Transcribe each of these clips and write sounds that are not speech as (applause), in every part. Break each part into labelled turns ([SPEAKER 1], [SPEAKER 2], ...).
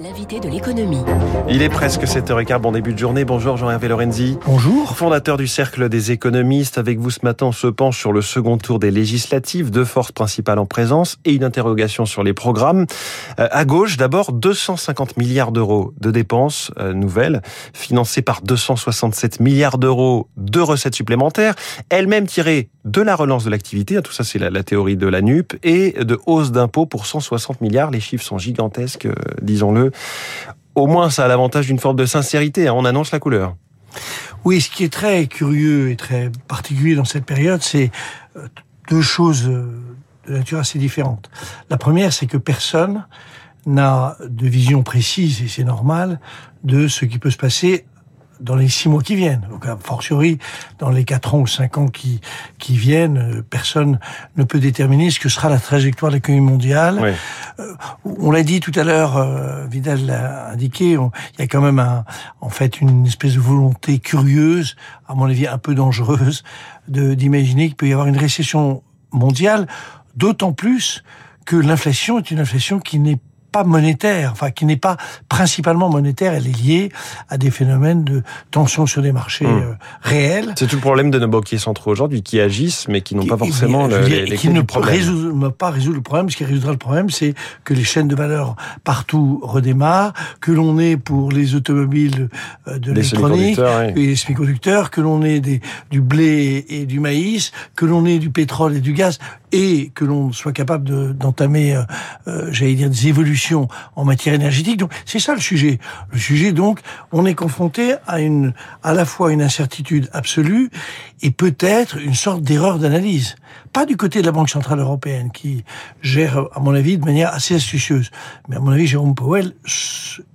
[SPEAKER 1] l'invité de l'économie.
[SPEAKER 2] Il est presque 7h15, bon début de journée. Bonjour Jean-Hervé Lorenzi.
[SPEAKER 3] Bonjour.
[SPEAKER 2] Fondateur du Cercle des économistes. Avec vous ce matin, on se penche sur le second tour des législatives, deux forces principales en présence et une interrogation sur les programmes. Euh, à gauche, d'abord, 250 milliards d'euros de dépenses euh, nouvelles, financées par 267 milliards d'euros de recettes supplémentaires, elles-mêmes tirées de la relance de l'activité, tout ça c'est la, la, théorie de la NUP, et de hausse d'impôts pour 160 milliards. Les chiffres sont gigantesques, euh, disons-le. Au moins, ça a l'avantage d'une forme de sincérité. Hein, on annonce la couleur.
[SPEAKER 3] Oui, ce qui est très curieux et très particulier dans cette période, c'est deux choses de nature assez différente. La première, c'est que personne n'a de vision précise, et c'est normal, de ce qui peut se passer dans les six mois qui viennent. Donc, a fortiori, dans les quatre ans ou cinq ans qui, qui viennent, personne ne peut déterminer ce que sera la trajectoire de l'économie mondiale.
[SPEAKER 2] Oui.
[SPEAKER 3] Euh, on l'a dit tout à l'heure, euh, Vidal l'a indiqué, il y a quand même un, en fait une espèce de volonté curieuse, à mon avis un peu dangereuse, d'imaginer qu'il peut y avoir une récession mondiale, d'autant plus que l'inflation est une inflation qui n'est pas monétaire, enfin qui n'est pas principalement monétaire, elle est liée à des phénomènes de tension sur des marchés
[SPEAKER 2] Mmh.
[SPEAKER 3] réels.
[SPEAKER 2] C'est tout le problème de nos banquiers centraux aujourd'hui qui agissent mais qui n'ont pas forcément
[SPEAKER 3] je
[SPEAKER 2] le,
[SPEAKER 3] veux dire,
[SPEAKER 2] les,
[SPEAKER 3] qui ne résout pas résoudre le problème. Ce qui résoudra le problème, c'est que les chaînes de valeur partout redémarrent, que l'on ait pour les automobiles euh, de l'électronique,
[SPEAKER 2] oui.
[SPEAKER 3] et les semi-conducteurs, que l'on ait des, du blé et du maïs, que l'on ait du pétrole et du gaz, et que l'on soit capable de- d'entamer, euh, euh, j'allais dire, des évolutions en matière énergétique. Donc, c'est ça le sujet. Le sujet, donc, on est confronté à une, à la fois une incertitude absolue et peut-être une sorte d'erreur d'analyse. Pas du côté de la Banque Centrale Européenne, qui gère, à mon avis, de manière assez astucieuse. Mais à mon avis, Jérôme Powell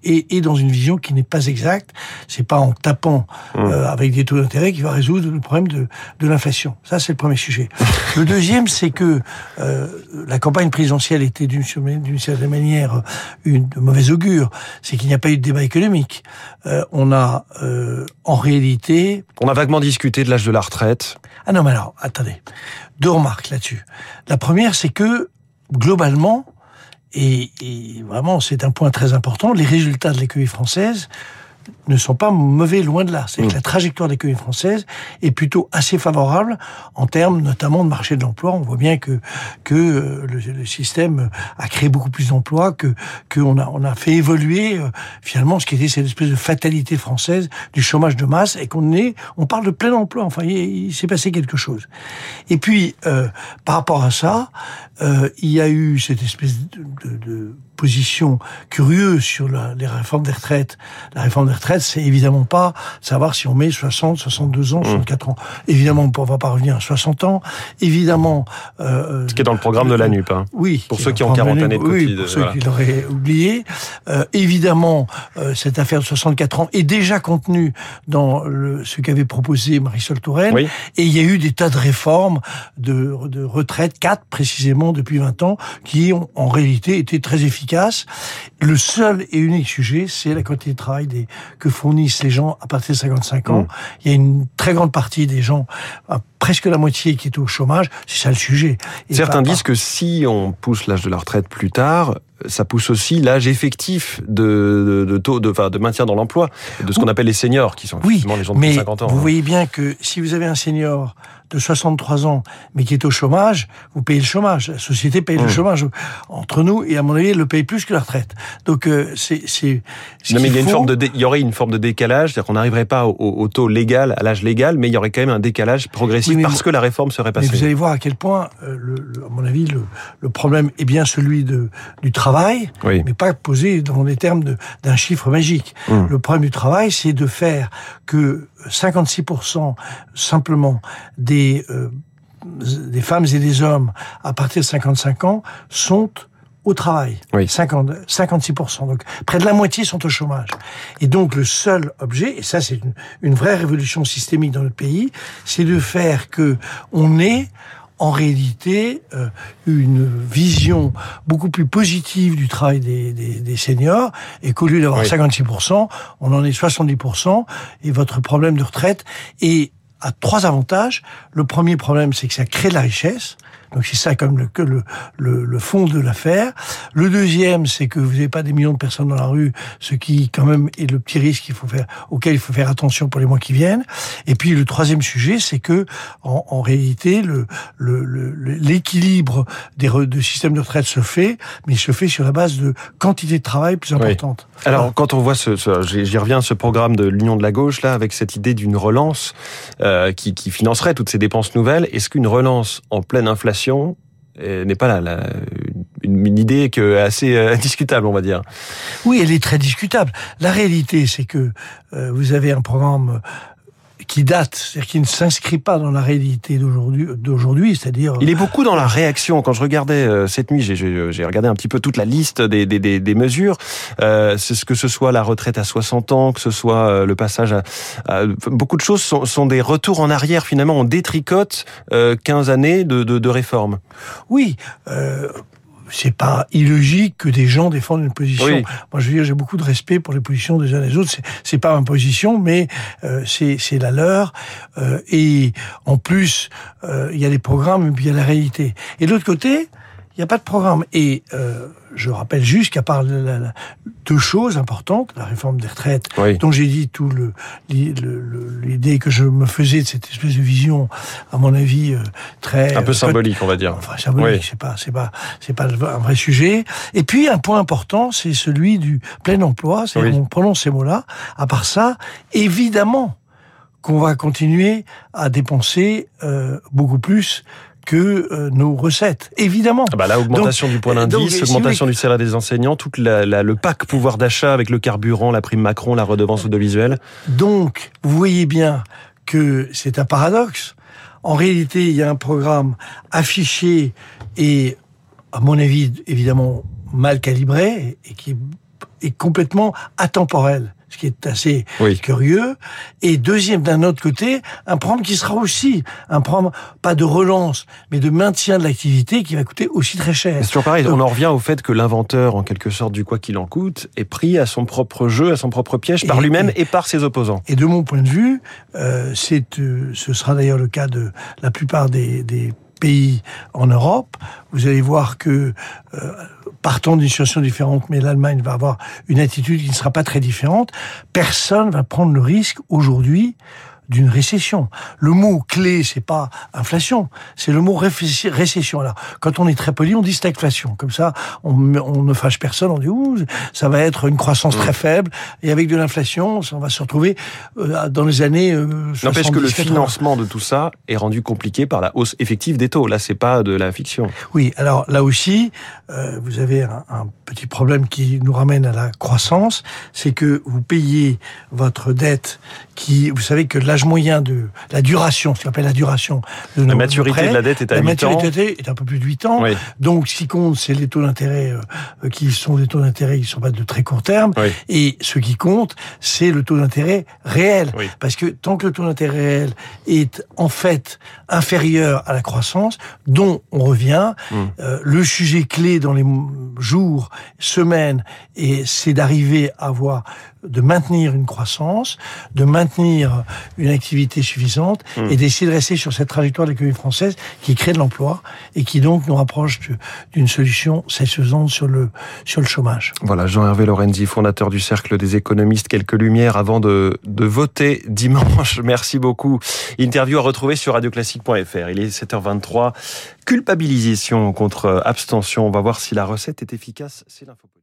[SPEAKER 3] est, est dans une vision qui n'est pas exacte. C'est pas en tapant euh, avec des taux d'intérêt qu'il va résoudre le problème de, de l'inflation. Ça, c'est le premier sujet. Le deuxième, c'est que euh, la campagne présidentielle était d'une certaine manière une de mauvaise augure. C'est qu'il n'y a pas eu de débat économique. Euh, on a euh, en réalité
[SPEAKER 2] On a vaguement discuté de l'âge de la retraite.
[SPEAKER 3] ah non, mais alors, attendez. Deux remarques là-dessus. La première, c'est que, globalement, et, et vraiment, c'est un point très important, les résultats de l'économie française ne sont pas mauvais, loin de là. C'est que la trajectoire de l'économie française est plutôt assez favorable en termes notamment de marché de l'emploi. On voit bien que que euh, le, le système a créé beaucoup plus d'emplois, que qu'on a on a fait évoluer euh, finalement ce qui était cette espèce de fatalité française du chômage de masse et qu'on est on parle de plein emploi. Enfin, il, il s'est passé quelque chose. Et puis euh, par rapport à ça, euh, il y a eu cette espèce de, de, de position curieuse sur la, les réformes des retraites. La réforme des retraites, c'est évidemment pas savoir si on met 60, 62 ans, 64 ans. Évidemment, on va pas revenir à 60 ans. Évidemment... Euh,
[SPEAKER 2] Ce qui est dans le programme de la NUP. Hein.
[SPEAKER 3] oui.
[SPEAKER 2] Pour ceux qui ont
[SPEAKER 3] en
[SPEAKER 2] 40
[SPEAKER 3] train
[SPEAKER 2] années de
[SPEAKER 3] Oui, pour ceux
[SPEAKER 2] voilà.
[SPEAKER 3] qui l'auraient oublié. Euh, évidemment, euh, cette affaire de 64 ans est déjà contenue dans le, ce qu'avait proposé Marisol Touraine.
[SPEAKER 2] Oui.
[SPEAKER 3] Et il y a eu des tas de réformes de, de retraite, quatre précisément depuis 20 ans, qui ont en réalité été très efficaces. Le seul et unique sujet, c'est la quantité de travail des, que fournissent les gens à partir de 55 ans.
[SPEAKER 2] Mm.
[SPEAKER 3] Il y a une très grande partie des gens, presque la moitié, qui est au chômage. C'est ça le sujet. Et
[SPEAKER 2] Certains disent que si on pousse l'âge de la retraite plus tard, ça pousse aussi l'âge effectif de, de, de taux de, enfin, de maintien dans l'emploi, de ce qu'on appelle les seniors, qui sont
[SPEAKER 3] Oui,
[SPEAKER 2] effectivement les gens de plus
[SPEAKER 3] mais
[SPEAKER 2] de 50 ans.
[SPEAKER 3] vous
[SPEAKER 2] hein.
[SPEAKER 3] voyez bien que si vous avez un senior de 63 ans, mais qui est au chômage, vous payez le chômage. La société paye
[SPEAKER 2] Mmh.
[SPEAKER 3] le chômage entre nous, et à mon avis, elle le paye plus que la retraite. Donc, euh, c'est... c'est ce
[SPEAKER 2] Non, mais il y, a une forme de dé- il y aurait une forme de décalage, c'est-à-dire qu'on n'arriverait pas au, au taux légal, à l'âge légal, mais il y aurait quand même un décalage progressif
[SPEAKER 3] Oui, mais
[SPEAKER 2] parce que la réforme serait
[SPEAKER 3] Mais
[SPEAKER 2] passée.
[SPEAKER 3] vous allez voir à quel point, euh, le- à mon avis, le, le problème est bien celui de, du travail,
[SPEAKER 2] Oui.
[SPEAKER 3] mais pas posé dans les termes d'un chiffre magique.
[SPEAKER 2] Hum.
[SPEAKER 3] Le problème du travail, c'est de faire que 56% simplement des, euh, des femmes et des hommes à partir de 55 ans sont au travail.
[SPEAKER 2] Oui.
[SPEAKER 3] 50, 56%. Donc, près de la moitié sont au chômage. Et donc, le seul objet, et ça, c'est une, une vraie révolution systémique dans notre pays, c'est de faire que on ait, en réalité, euh, une vision beaucoup plus positive du travail des, des, des seniors, et qu'au lieu d'avoir
[SPEAKER 2] Oui.
[SPEAKER 3] 56%, on en est 70%, et votre problème de retraite est a trois avantages. Le premier problème, c'est que ça crée de la richesse, Donc c'est ça comme le, le, le, le fond de l'affaire. Le deuxième, c'est que vous n'avez pas des millions de personnes dans la rue, ce qui quand même est le petit risque qu'il faut faire, auquel il faut faire attention pour les mois qui viennent. Et puis le troisième sujet, c'est que en, en réalité, le, l'équilibre des de système de retraite se fait, mais il se fait sur la base de quantité de travail plus importante.
[SPEAKER 2] Alors quand on voit ce, ce j'y reviens, ce programme de l'Union de la gauche là, avec cette idée d'une relance euh, qui, qui financerait toutes ces dépenses nouvelles, est-ce qu'une relance en pleine inflation n'est pas là, une, idée que assez euh, (laughs) discutable, on va dire.
[SPEAKER 3] Oui, elle est très discutable. La réalité, c'est que euh, vous avez un programme qui date, c'est-à-dire qui ne s'inscrit pas dans la réalité d'aujourd'hui, c'est-à-dire.
[SPEAKER 2] Il est beaucoup dans la réaction. Quand je regardais euh, cette nuit, j'ai regardé un petit peu toute la liste des, des, des, des mesures. Euh, c'est ce que ce soit la retraite à 60 ans, que ce soit euh, le passage à, à beaucoup de choses sont, sont, des retours en arrière. Finalement, on détricote euh, 15 années de, de, de réformes.
[SPEAKER 3] Oui. C'est pas illogique que des gens défendent une position. Oui. Moi, je veux dire, j'ai beaucoup de respect pour les positions des uns et des autres. C'est pas ma position, mais euh, c'est la leur. Euh, et en plus, euh, il y a les programmes et puis il y a la réalité. Et de l'autre côté, il n'y a pas de programme. Et euh, je rappelle juste qu'à part la, la, deux choses importantes, la réforme des retraites, oui. dont j'ai dit tout le l'idée que je me faisais de cette espèce de vision, à mon avis, euh, très
[SPEAKER 2] un peu symbolique, on va dire.
[SPEAKER 3] Enfin, symbolique, oui. c'est pas, c'est pas, c'est pas un vrai sujet. Et puis un point important, c'est celui du plein emploi. C'est oui. on prononce ces mots-là. À part ça, évidemment qu'on va continuer à dépenser euh, beaucoup plus que euh, nos recettes, évidemment.
[SPEAKER 2] Ah bah là, augmentation donc, du point d'indice, augmentation si du salaire des enseignants, tout le pack pouvoir d'achat avec le carburant, la prime Macron, la redevance audiovisuelle.
[SPEAKER 3] Donc, vous voyez bien que c'est un paradoxe. En réalité, il y a un programme affiché et, à mon avis, évidemment, mal calibré et qui est complètement atemporel ce qui est assez oui. curieux. Et deuxième, d'un autre côté, un programme qui sera aussi un programme, pas de relance, mais de maintien de l'activité qui va coûter aussi très cher.
[SPEAKER 2] C'est toujours pareil, Donc, on en revient au fait que l'inventeur, en quelque sorte, du quoi qu'il en coûte, est pris à son propre jeu, à son propre piège, par lui-même et, et, par ses opposants.
[SPEAKER 3] Et de mon point de vue, euh, c'est, euh, ce sera d'ailleurs le cas de la plupart des, des pays en Europe, vous allez voir que euh, partant d'une situation différente, mais l'Allemagne va avoir une attitude qui ne sera pas très différente. Personne va prendre le risque aujourd'hui d'une récession. Le mot clé, c'est pas inflation, c'est le mot récession. Alors, quand on est très poli, on dit stagflation. Comme ça, on, on, ne fâche personne, on dit ouh, ça va être une croissance très faible, et avec de l'inflation, on va se retrouver euh, dans les années. Euh,
[SPEAKER 2] N'empêche que le financement de tout ça est rendu compliqué par la hausse effective des taux. Là, c'est pas de la fiction.
[SPEAKER 3] Oui, alors là aussi, euh, vous avez un, un petit problème qui nous ramène à la croissance, c'est que vous payez votre dette qui, vous savez que l'âge moyen de la duration, ce qu'on appelle la duration
[SPEAKER 2] de nos La maturité prêts, de la dette est à
[SPEAKER 3] la
[SPEAKER 2] 8
[SPEAKER 3] maturité est un peu plus de 8 ans. Oui. Donc, ce qui compte, c'est les taux d'intérêt euh, qui sont des taux d'intérêt qui sont pas de très court terme. Oui. Et ce qui compte, c'est le taux d'intérêt réel. Oui. Parce que tant que le taux d'intérêt réel est en fait inférieur à la croissance, dont on revient, mmh. euh, le sujet clé dans les jours, semaines, et c'est d'arriver à avoir de maintenir une croissance, de maintenir une activité suffisante mmh. et d'essayer de rester sur cette trajectoire de l'économie française qui crée de l'emploi et qui donc nous rapproche d'une solution satisfaisante sur le, sur le chômage.
[SPEAKER 2] Voilà, Jean-Hervé Lorenzi, fondateur du Cercle des économistes, quelques lumières avant de, de voter dimanche. (laughs) Merci beaucoup. Interview à retrouver sur radioclassique.fr. Il est 7h23. Culpabilisation contre abstention. On va voir si la recette est efficace. C'est l'info.